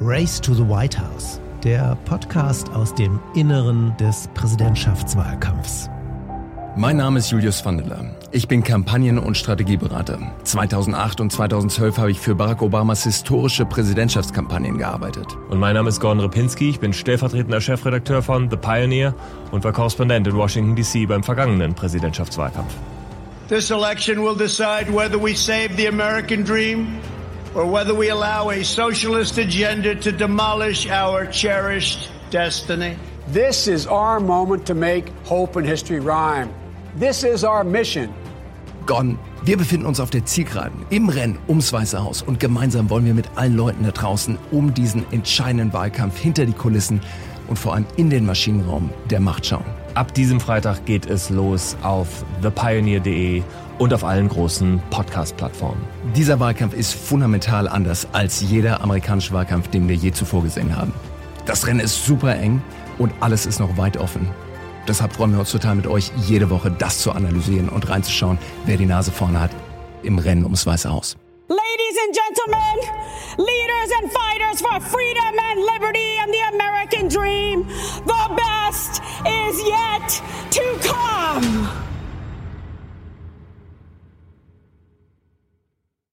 Race to the White House, der Podcast aus dem Inneren des Präsidentschaftswahlkampfs. Mein Name ist Julius Vandela. Ich bin Kampagnen- und Strategieberater. 2008 und 2012 habe ich für Barack Obamas historische Präsidentschaftskampagnen gearbeitet. Und mein Name ist Gordon Repinski. Ich bin stellvertretender Chefredakteur von The Pioneer und war Korrespondent in Washington DC beim vergangenen Präsidentschaftswahlkampf. This election will decide whether we save the American dream or whether we allow a socialist agenda to demolish our cherished destiny. This is our moment to make hope and history rhyme. This is our mission. Gordon, wir befinden uns auf der Zielgeraden im Rennen ums Weiße Haus und gemeinsam wollen wir mit allen Leuten da draußen um diesen entscheidenden Wahlkampf hinter die Kulissen und vor allem in den Maschinenraum der Macht schauen. Ab diesem Freitag geht es los auf thepioneer.de und auf allen großen Podcast-Plattformen. Dieser Wahlkampf ist fundamental anders als jeder amerikanische Wahlkampf, den wir je zuvor gesehen haben. Das Rennen ist super eng und alles ist noch weit offen. Deshalb freuen wir uns total mit euch, jede Woche das zu analysieren und reinzuschauen, wer die Nase vorne hat im Rennen ums Weiße Haus. Ladies and gentlemen, leaders and fighters for freedom and liberty and the American dream, the best is yet to